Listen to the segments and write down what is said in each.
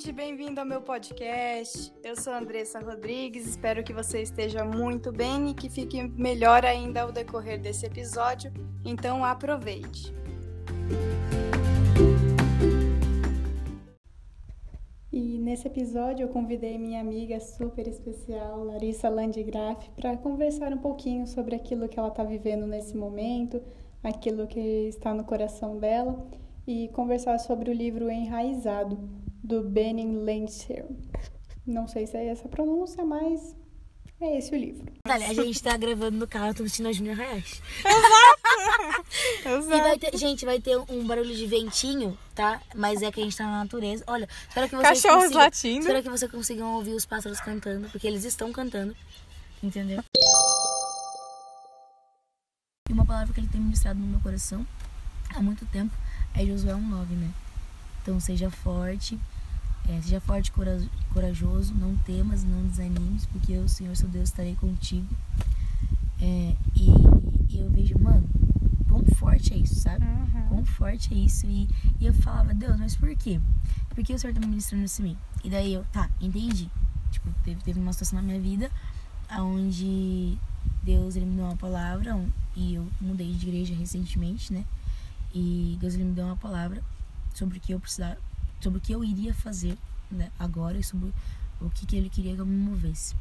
ouvinte, bem-vindo ao meu podcast. Eu sou Andressa Rodrigues, espero que você esteja muito bem e que fique melhor ainda ao decorrer desse episódio, então aproveite. E nesse episódio eu convidei minha amiga super especial, Larissa Landgraf, para conversar um pouquinho sobre aquilo que ela está vivendo nesse momento, aquilo que está no coração dela e conversar sobre o livro Enraizado, do Benin Lancer. Não sei se é essa a pronúncia, mas é esse o livro. Olha, a gente tá gravando no carro, tô vestindo a Júnior Reais. Exato! Exato. E vai ter, gente, vai ter um barulho de ventinho, tá? Mas é que a gente tá na natureza. Olha, espero que vocês Cachorros consigam, latindo. Espero que vocês consigam ouvir os pássaros cantando, porque eles estão cantando. Entendeu? E uma palavra que ele tem ministrado no meu coração há muito tempo é Josué 1,9, né? Então seja forte, é, seja forte e cora- corajoso, não temas, não desanimes, porque eu, Senhor, seu Deus, estarei contigo. É, e, e eu vejo, mano, quão forte é isso, sabe? Uhum. Quão forte é isso. E, e eu falava, Deus, mas por quê? Por que o Senhor tá me ministrando isso em mim? E daí eu, tá, entendi. Tipo, teve, teve uma situação na minha vida onde Deus ele me deu uma palavra e eu mudei de igreja recentemente, né? E Deus ele me deu uma palavra sobre o que eu precisava, sobre o que eu iria fazer né, agora e sobre o que, que ele queria que eu me movesse.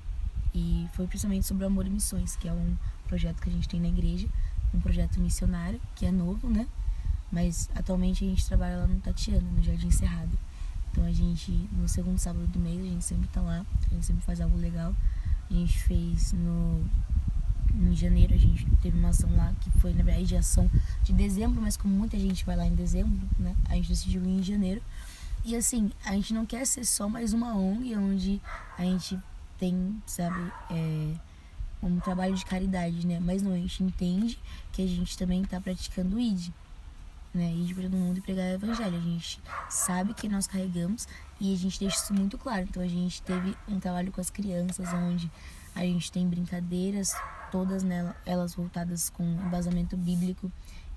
E foi principalmente sobre o Amor e Missões, que é um projeto que a gente tem na igreja, um projeto missionário, que é novo, né? Mas atualmente a gente trabalha lá no Tatiana, no Jardim Cerrado. Então a gente, no segundo sábado do mês, a gente sempre tá lá, a gente sempre faz algo legal. A gente fez no em janeiro a gente teve uma ação lá que foi na verdade de ação de dezembro, mas como muita gente vai lá em dezembro, né? A gente decidiu ir em janeiro. E assim, a gente não quer ser só mais uma ONG onde a gente tem, sabe, é, um trabalho de caridade, né? Mas não, a gente entende que a gente também está praticando o ID, né? Ir para todo mundo e pregar o evangelho. A gente sabe que nós carregamos e a gente deixa isso muito claro. Então a gente teve um trabalho com as crianças onde a gente tem brincadeiras, todas nela, elas voltadas com embasamento bíblico.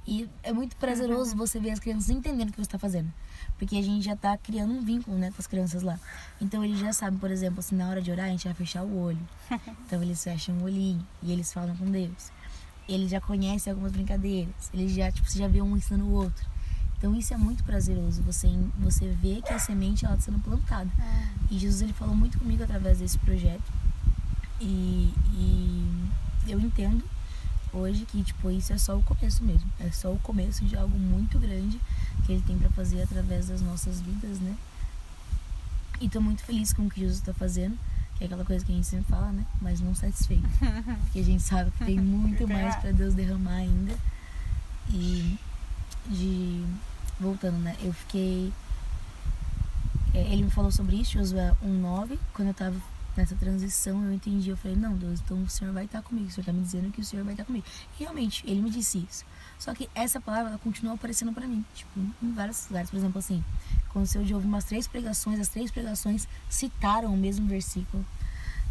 E é muito prazeroso você ver as crianças entendendo o que você está fazendo. Porque a gente já está criando um vínculo né, com as crianças lá. Então eles já sabem, por exemplo, assim, na hora de orar, a gente vai fechar o olho. Então eles fecham o olhinho e eles falam com Deus. Eles já conhecem algumas brincadeiras. Eles já, tipo, você já vê um ensinando o outro. Então isso é muito prazeroso. Você, você vê que a semente ela está sendo plantada. E Jesus ele falou muito comigo através desse projeto. E, e eu entendo hoje que tipo isso é só o começo mesmo. É só o começo de algo muito grande que ele tem para fazer através das nossas vidas, né? E tô muito feliz com o que Jesus está fazendo, que é aquela coisa que a gente sempre fala, né? Mas não satisfeito. Porque a gente sabe que tem muito mais para Deus derramar ainda. E de voltando, né? Eu fiquei é, ele me falou sobre isso, Josué 1:9, quando eu tava nessa transição, eu entendi, eu falei: "Não, Deus, então o Senhor vai estar comigo. O Senhor tá me dizendo que o Senhor vai estar comigo". E realmente, ele me disse isso. Só que essa palavra ela continuou aparecendo para mim, tipo, em vários lugares, por exemplo, assim, aconteceu de ouvir umas três pregações, as três pregações citaram o mesmo versículo.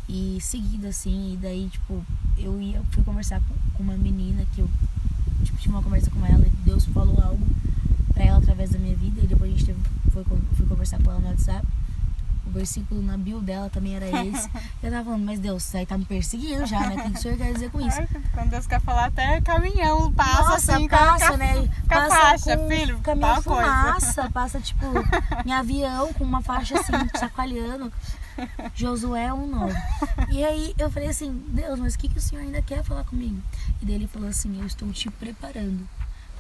E seguida assim, e daí, tipo, eu ia fui conversar com, com uma menina que eu tipo, tive uma conversa com ela e Deus falou algo pra ela através da minha vida e depois a gente teve, foi, fui conversar com ela no WhatsApp. O versículo na bio dela também era esse. Eu tava falando, mas Deus, isso aí tá me perseguindo já, né? O que o senhor quer dizer com isso? Quando Deus quer falar, até caminhão passa Nossa, assim, passa, com a, né? com a Passa faixa, com filho. caminhão coisa. fumaça, passa tipo em avião com uma faixa assim, chacoalhando. Josué 1,9. E aí eu falei assim, Deus, mas o que, que o Senhor ainda quer falar comigo? E daí ele falou assim, eu estou te preparando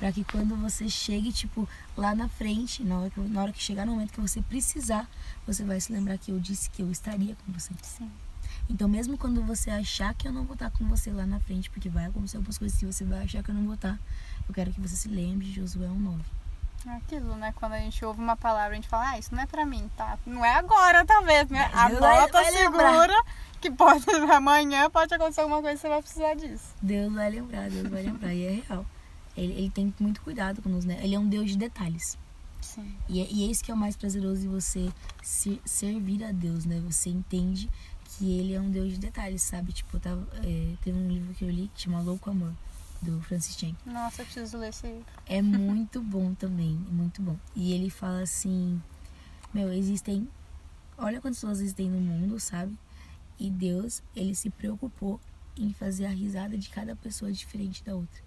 para que quando você chegue, tipo, lá na frente, na hora, que, na hora que chegar no momento que você precisar, você vai se lembrar que eu disse que eu estaria com você. Sim. Então, mesmo quando você achar que eu não vou estar com você lá na frente, porque vai acontecer algumas coisas que você vai achar que eu não vou estar, eu quero que você se lembre de Josué 1,9. É Aquilo, né? Quando a gente ouve uma palavra, a gente fala, ah, isso não é pra mim, tá? Não é agora, talvez, né? Mas Agora tá lembrar. segura que pode, amanhã pode acontecer alguma coisa e você vai precisar disso. Deus vai lembrar, Deus vai lembrar. E é real. Ele, ele tem muito cuidado conosco, né? Ele é um Deus de detalhes. Sim. E é, e é isso que é o mais prazeroso de você se, servir a Deus, né? Você entende que ele é um Deus de detalhes, sabe? Tipo, eu tava, é, teve um livro que eu li que chama Louco Amor, do Francis Chan. Nossa, eu preciso ler esse livro. É muito bom também, muito bom. E ele fala assim, meu, existem olha quantas pessoas existem no mundo, sabe? E Deus, ele se preocupou em fazer a risada de cada pessoa diferente da outra.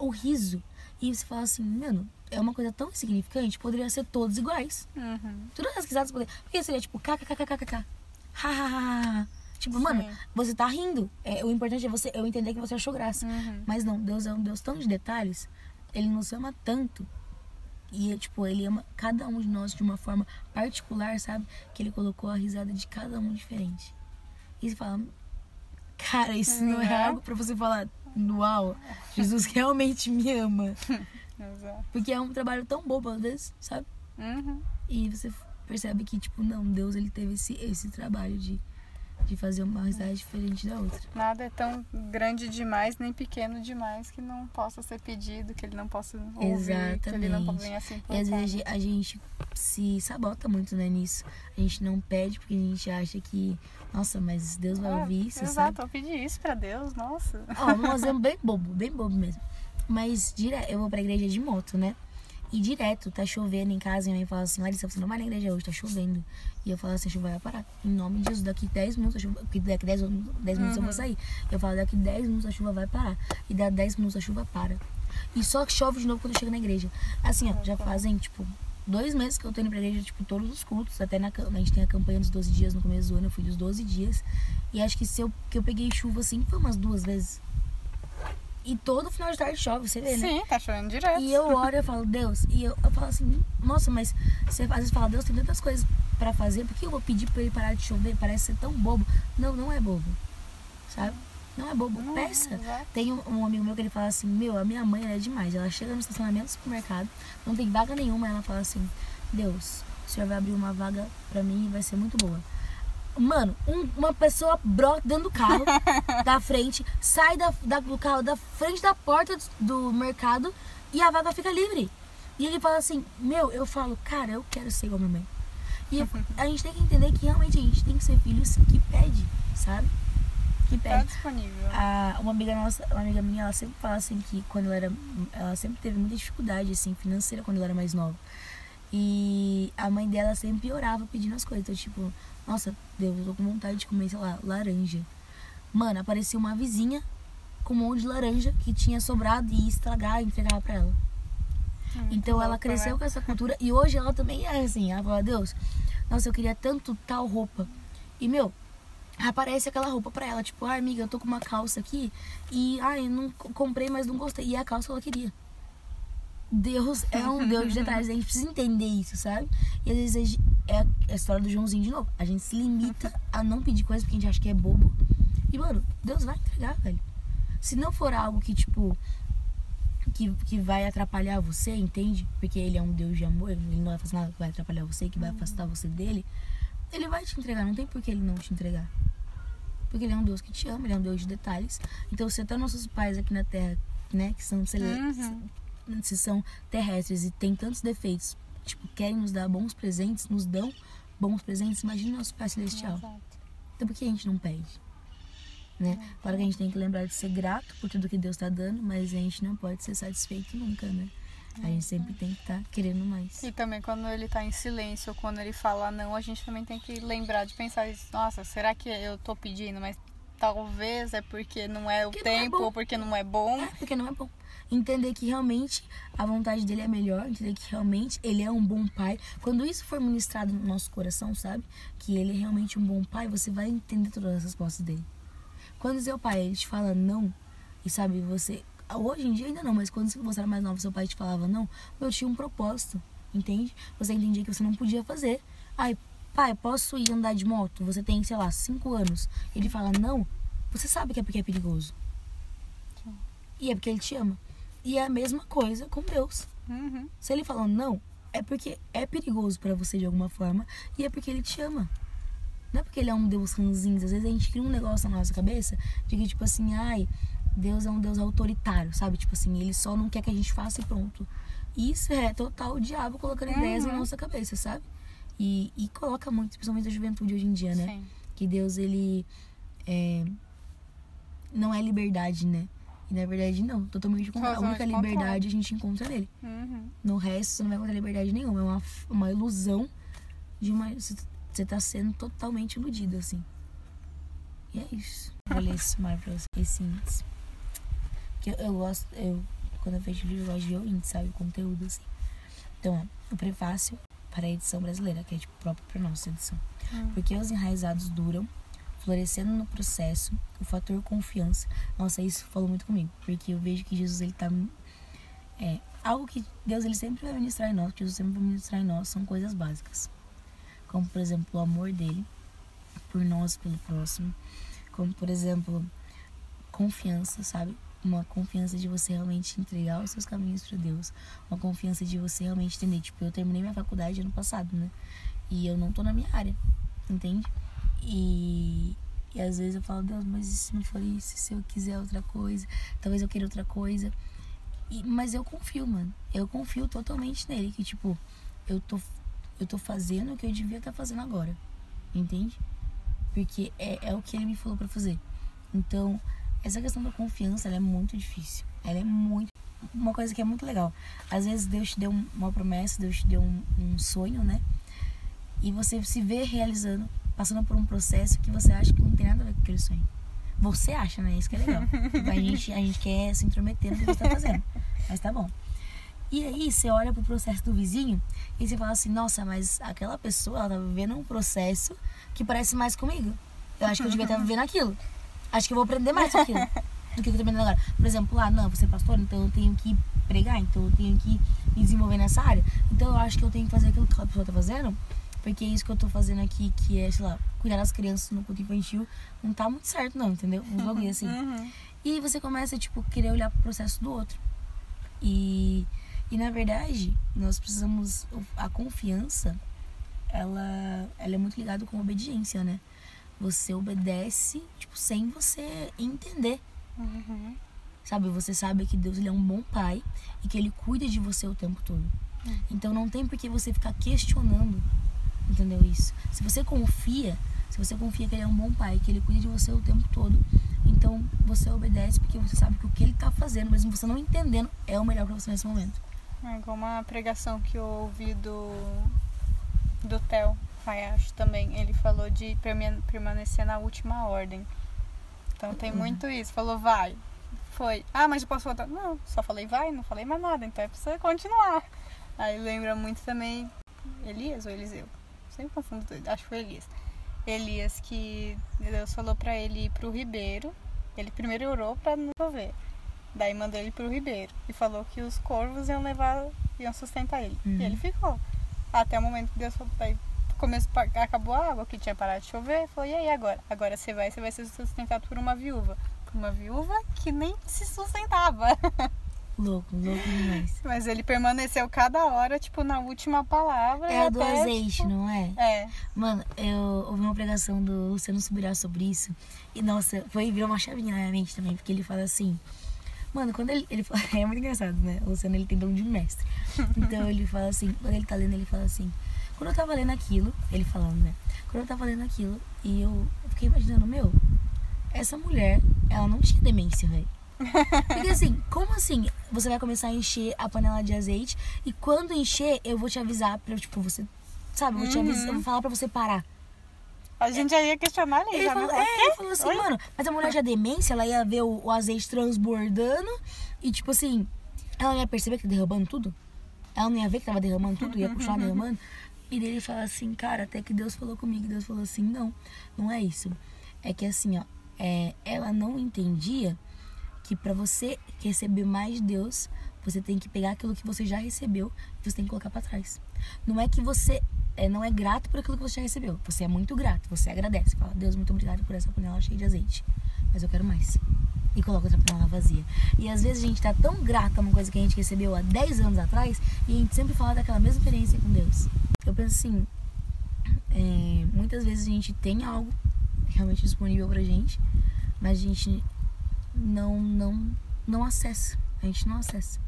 O riso. E você fala assim, mano, é uma coisa tão insignificante, poderia ser todos iguais. Uhum. Todas as risadas poderiam. Porque seria tipo kkkkk. Hahaha. Tipo, mano, Sim. você tá rindo. É, o importante é você eu entender que você achou graça. Uhum. Mas não, Deus é um Deus tão de detalhes. Ele nos ama tanto. E, tipo, ele ama cada um de nós de uma forma particular, sabe? Que ele colocou a risada de cada um diferente. E você fala, cara, isso não é Né? algo pra você falar, uau, Jesus realmente me ama. Porque é um trabalho tão bobo às vezes, sabe? Uhum. E você percebe que, tipo, não, Deus ele teve esse, esse trabalho de, de fazer uma risada diferente da outra. Nada é tão grande demais nem pequeno demais que não possa ser pedido, que ele não possa ouvir, que ele não Exatamente. venha se E importar. às vezes a gente se sabota muito, né, nisso. A gente não pede porque a gente acha que, nossa, mas Deus vai Ah, ouvir isso, sabe? Exato, eu pedi isso pra Deus, nossa. Ó, um exemplo bem bobo, bem bobo mesmo. Mas dire... eu vou pra igreja de moto, né? E direto, tá chovendo em casa e minha mãe fala assim, Larissa, você não vai na igreja hoje, tá chovendo. E eu falo assim, a chuva vai parar. Em nome de Jesus, daqui 10 minutos, a chuva... porque daqui 10, 10 minutos eu vou sair. Eu falo, daqui 10 minutos a chuva vai parar. E dá 10 minutos a chuva para. E só que chove de novo quando eu chego na igreja. Assim, ó, já fazem, tipo, dois meses que eu tô indo pra igreja, tipo, todos os cultos. Até na, a gente tem a campanha dos 12 dias no começo do ano, eu fui dos 12 dias. E acho que se eu, que eu peguei chuva, assim, foi umas duas vezes. E todo final de tarde chove, você vê, né? Sim, tá chovendo direto. E eu oro e eu falo, Deus, e eu, eu falo assim, nossa, mas você às vezes fala, Deus tem tantas coisas pra fazer, por que eu vou pedir pra ele parar de chover? Parece ser tão bobo. Não, não é bobo. Sabe? Não é bobo. Não, Peça. exato. Tem um, um amigo meu que ele fala assim, meu, a minha mãe é demais. Ela chega no estacionamento do supermercado, não tem vaga nenhuma, ela fala assim, Deus, o senhor vai abrir uma vaga pra mim e vai ser muito boa. Mano, um- uma pessoa brota dentro do carro, da frente, sai da, da- do carro da frente da porta do mercado e a vaga fica livre. E ele fala assim, meu, eu falo, cara, eu quero ser igual a minha mãe. E a gente tem que entender que realmente a gente tem que ser filhos que pede, sabe? Que Tá pede. disponível. A, uma amiga nossa, uma amiga minha, ela sempre fala assim que quando ela era. Ela sempre teve muita dificuldade, assim, financeira quando ela era mais nova. E a mãe dela sempre orava pedindo as coisas. Então, tipo, nossa, Deus, eu tô com vontade de comer, sei lá, laranja. Mano, aparecia uma vizinha com um monte de laranja que tinha sobrado e ia estragar e entregava pra ela. Muito Então ela louco, cresceu né? com essa cultura e hoje ela também é assim. Ela fala, Deus, nossa, eu queria tanto tal roupa. E, meu, aparece aquela roupa pra ela. Tipo, ai, amiga, eu tô com uma calça aqui e, ai, eu não comprei, mas não gostei. E é a calça ela queria. Deus é um Deus de detalhes. A gente precisa entender isso, sabe? E às vezes gente- é a história do Joãozinho de novo. A gente se limita a não pedir coisas porque a gente acha que é bobo. E, mano, Deus vai entregar, velho. Se não for algo que, tipo, que, que vai atrapalhar você, entende? Porque ele é um Deus de amor, ele não vai fazer nada que vai atrapalhar você, que vai afastar você dele. Ele vai te entregar, não tem por que ele não te entregar. Porque ele é um Deus que te ama, ele é um Deus de detalhes. Então, se até nossos pais aqui na Terra, né, que são, cele- Uhum. Se são terrestres e tem tantos defeitos, tipo, querem nos dar bons presentes, nos dão bons presentes, imagina nosso Pai Celestial. Então por que a gente não pede? Né? Claro que a gente tem que lembrar de ser grato por tudo que Deus está dando, mas a gente não pode ser satisfeito nunca, né? A gente sempre tem que estar querendo mais. E também quando ele tá em silêncio, ou quando ele fala não, a gente também tem que lembrar de pensar isso. Nossa, será que eu tô pedindo, mas talvez é porque não é o Porque é tempo bom. ou porque não é bom. É, porque não é bom. Entender que realmente a vontade dele é melhor, entender que realmente ele é um bom pai. Quando isso for ministrado no nosso coração, sabe? Que ele é realmente um bom pai, você vai entender todas as respostas dele. Quando seu pai ele te fala não, e sabe, você. Hoje em dia ainda não, mas quando você era mais nova, seu pai te falava não, eu tinha um propósito, entende? Você entendia que você não podia fazer. Ai, pai, posso ir andar de moto? Você tem, sei lá, cinco anos. Ele fala não, você sabe que é porque é perigoso. E é porque ele te ama. E é a mesma coisa com Deus. Uhum. Se ele falou não, é porque é perigoso pra você de alguma forma e é porque ele te ama. Não é porque ele é um Deus ranzinho. Às vezes a gente cria um negócio na nossa cabeça de que, tipo assim, ai, Deus é um Deus autoritário, sabe? Tipo assim, ele só não quer que a gente faça e pronto. Isso é total o diabo colocando ideias na Uhum. nossa cabeça, sabe? E, e coloca muito, principalmente a juventude hoje em dia, né? Sim. que Deus ele é, não é liberdade, né? E na verdade não, totalmente o contrário. A única liberdade a gente encontra nele. Uhum. No resto você não vai encontrar liberdade nenhuma, é uma, uma ilusão de uma você tá sendo totalmente iludido, assim. E é isso. Vou ler esse mar pra você, esse índice. Porque eu, eu gosto, eu, quando eu vejo livro, eu gosto de ver o índice, sabe? O conteúdo, assim. Então, ó, o prefácio para a edição brasileira, que é tipo próprio pronúncio da edição. Hum. Porque os enraizados duram, florescendo no processo, o fator confiança. Nossa, isso falou muito comigo, porque eu vejo que Jesus ele tá é algo que Deus ele sempre vai ministrar em nós, que Jesus sempre vai ministrar em nós são coisas básicas. Como por exemplo, o amor dele por nós, pelo próximo, como por exemplo, confiança, sabe? Uma confiança de você realmente entregar os seus caminhos para Deus, uma confiança de você realmente entender, tipo, eu terminei minha faculdade ano passado, né? E eu não tô na minha área, entende? E, e às vezes eu falo, Deus, mas e se não for isso? Se eu quiser outra coisa? Talvez eu queira outra coisa. E, mas eu confio, mano. Eu confio totalmente nele. Que, tipo, eu tô, eu tô fazendo o que eu devia estar tá fazendo agora. Entende? Porque é, é o que ele me falou para fazer. Então, essa questão da confiança, é muito difícil. Ela é muito. Uma coisa que é muito legal. Às vezes Deus te deu uma promessa, Deus te deu um, um sonho, né? E você se vê realizando, passando por um processo que você acha que não tem nada a ver com aquele sonho. Você acha, né? Isso que é legal. a, gente, a gente quer se intrometer no que você tá fazendo. Mas tá bom. E aí você olha pro processo do vizinho e você fala assim, nossa, mas aquela pessoa, ela tá vivendo um processo que parece mais comigo. Eu acho que eu devia estar vivendo aquilo. Acho que eu vou aprender mais aquilo do que eu tô aprendendo agora. Por exemplo, lá, não, você é pastor, então eu tenho que pregar, então eu tenho que me desenvolver nessa área. Então eu acho que eu tenho que fazer aquilo que aquela pessoa tá fazendo, porque é isso que eu tô fazendo aqui, que é, sei lá, cuidar das crianças no culto infantil, não tá muito certo, não, entendeu? Um bagulho assim. Uhum. E você começa, tipo, querer olhar pro processo do outro. E, e na verdade, nós precisamos. A confiança, ela, ela é muito ligada com a obediência, né? Você obedece, tipo, sem você entender. Uhum. Sabe? Você sabe que Deus ele é um bom pai e que ele cuida de você o tempo todo. Uhum. Então não tem por que você ficar questionando Entendeu isso? Se você confia, se você confia que ele é um bom pai, que ele cuida de você o tempo todo, então você obedece porque você sabe que o que ele está fazendo, mesmo você não entendendo, é o melhor para você nesse momento. É igual uma pregação que eu ouvi do do Theo Hayashi também. Ele falou de permanecer na última ordem. Então tem uhum. muito isso. Falou, vai. Foi. Ah, mas eu posso voltar? Não, só falei vai, não falei mais nada. Então é pra você continuar. Aí lembra muito também Elias ou Eliseu? sempre confundo acho que foi Elias. Elias que Deus falou para ele ir pro Ribeiro. Ele primeiro orou para não chover. Daí mandou ele pro Ribeiro e falou que os corvos iam levar, iam sustentar ele. Uhum. E ele ficou. Até o momento que Deus falou, daí começou, acabou a água, que tinha parado de chover. Falou, e aí agora? Agora você vai, você vai ser sustentado por uma viúva. Por uma viúva que nem se sustentava. Louco, louco demais. Mas ele permaneceu cada hora, tipo, na última palavra. É a do até, azeite, tipo... não é? É. Mano, eu ouvi uma pregação do Luciano Subirá sobre isso. E, nossa, foi virou uma chavinha na minha mente também, porque ele fala assim. Mano, quando ele, ele fala, é muito engraçado, né? O Luciano ele tem dom de mestre. Então ele fala assim, quando ele tá lendo, ele fala assim. Quando eu tava lendo aquilo, ele falando, né? Quando eu tava lendo aquilo, e eu fiquei imaginando, meu, essa mulher, ela não tinha demência, velho. Porque assim, como assim você vai começar a encher a panela de azeite e quando encher, eu vou te avisar pra, tipo, você. Sabe, eu vou te avisar, eu vou falar pra você parar. A gente já ia questionar ali, ele já falou, é, ele falou assim, Oi? mano, mas a mulher já demência, ela ia ver o, o, azeite transbordando e, tipo assim, ela não ia perceber que tá derramando tudo? Ela não ia ver que tava derramando tudo, ia continuar derramando? E ele fala assim, cara, até que Deus falou comigo. Deus falou assim, não, não é isso. É que assim, ó, é, ela não entendia que para você receber mais de Deus, você tem que pegar aquilo que você já recebeu e você tem que colocar para trás. Não é que você é, não é grato por aquilo que você já recebeu. Você é muito grato, você agradece. Fala, Deus, muito obrigado por essa panela cheia de azeite. Mas eu quero mais. E coloca outra panela vazia. E às vezes a gente tá tão grato a uma coisa que a gente recebeu há 10 anos atrás e a gente sempre fala daquela mesma experiência com Deus. Eu penso assim, é, muitas vezes a gente tem algo realmente disponível pra gente, mas a gente não não não acessa. A gente não acessa.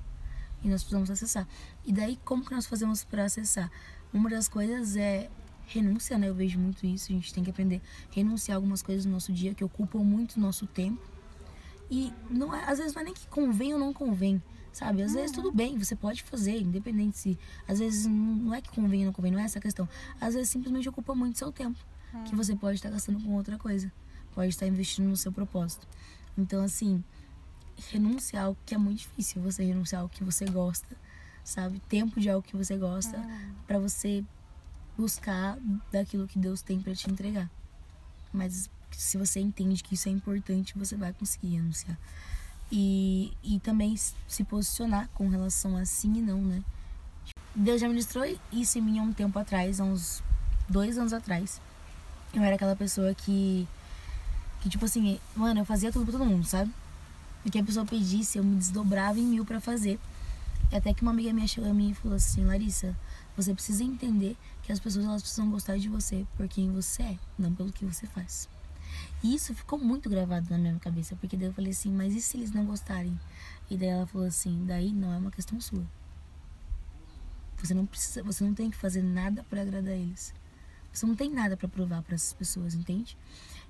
E nós precisamos acessar. E daí como que nós fazemos para acessar? Uma das coisas é renúncia, né? Eu vejo muito isso. A gente tem que aprender a renunciar algumas coisas no nosso dia que ocupam muito nosso tempo. E não é, às vezes não é nem que convém ou não convém. Sabe? Às vezes tudo bem, você pode fazer, independente se. Às vezes não é que convém ou não convém, não é essa a questão. Às vezes simplesmente ocupa muito seu tempo. Que você pode estar gastando com outra coisa. Pode estar investindo no seu propósito. Então, assim, renunciar ao que é muito difícil. Você renunciar ao que você gosta, sabe? Tempo de algo que você gosta, para você buscar daquilo que Deus tem para te entregar. Mas se você entende que isso é importante, você vai conseguir renunciar. E, e também se posicionar com relação a sim e não, né? Deus já ministrou isso em mim há um tempo atrás, há uns dois anos atrás. Eu era aquela pessoa que. Que, tipo assim, mano, eu fazia tudo pra todo mundo, sabe? O que a pessoa pedisse, eu me desdobrava em mil para fazer. Até que uma amiga minha chegou a mim e falou assim: Larissa, você precisa entender que as pessoas elas precisam gostar de você por quem você é, não pelo que você faz. E isso ficou muito gravado na minha cabeça, porque daí eu falei assim: mas e se eles não gostarem? E daí ela falou assim: daí não é uma questão sua. Você não precisa, você não tem que fazer nada para agradar eles. Você não tem nada para provar para essas pessoas, entende?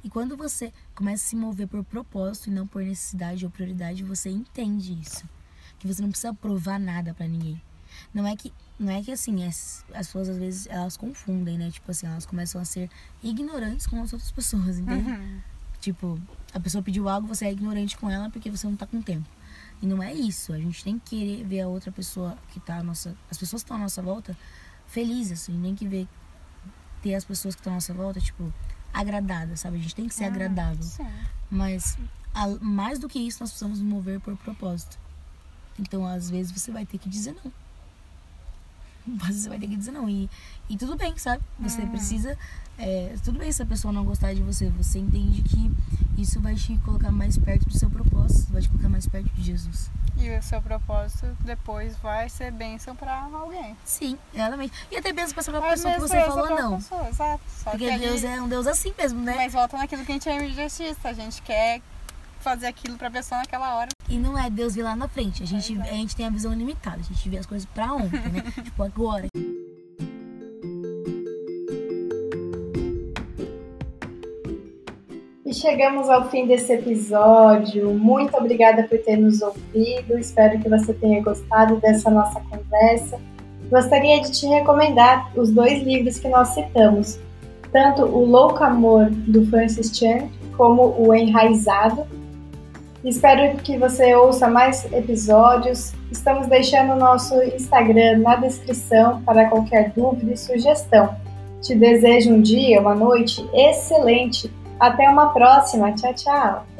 E quando você começa a se mover por propósito e não por necessidade ou prioridade, você entende isso. Que você não precisa provar nada para ninguém. Não é que não é que assim, as, as pessoas às vezes elas confundem, né? Tipo assim, elas começam a ser ignorantes com as outras pessoas, entende? Uhum. Tipo, a pessoa pediu algo, você é ignorante com ela porque você não tá com tempo. E não é isso. A gente tem que querer ver a outra pessoa que tá a nossa. As pessoas que estão à nossa volta felizes, assim, nem que ver ter as pessoas que estão à nossa volta, tipo, agradadas, sabe? A gente tem que ser ah, agradável. Sim. Mas a, mais do que isso, nós precisamos nos mover por propósito. Então, às vezes, você vai ter que dizer não. Você vai ter que dizer não. E, e tudo bem, sabe? Você hum. precisa. É, tudo bem se a pessoa não gostar de você. Você entende que isso vai te colocar mais perto do seu propósito, vai te colocar mais perto de Jesus. E o seu propósito depois vai ser bênção para alguém. Sim, exatamente. E até mesmo para a pessoa que você falou não. Pessoa, exato. Só Porque Deus é um Deus assim mesmo, né? Mas volta naquilo que a gente é imediatista. A gente quer fazer aquilo pra pessoa naquela hora. E não é Deus vir lá na frente. A gente, a gente tem a visão limitada. A gente vê as coisas pra ontem, né? tipo, agora. E chegamos ao fim desse episódio. Muito obrigada por ter nos ouvido. Espero que você tenha gostado dessa nossa conversa. Gostaria de te recomendar os dois livros que nós citamos, tanto o Louco Amor do Francis Chan como o Enraizado Espero que você ouça mais episódios. Estamos deixando o nosso Instagram na descrição para qualquer dúvida e sugestão. Te desejo um dia, uma noite excelente. Até uma próxima. Tchau, tchau.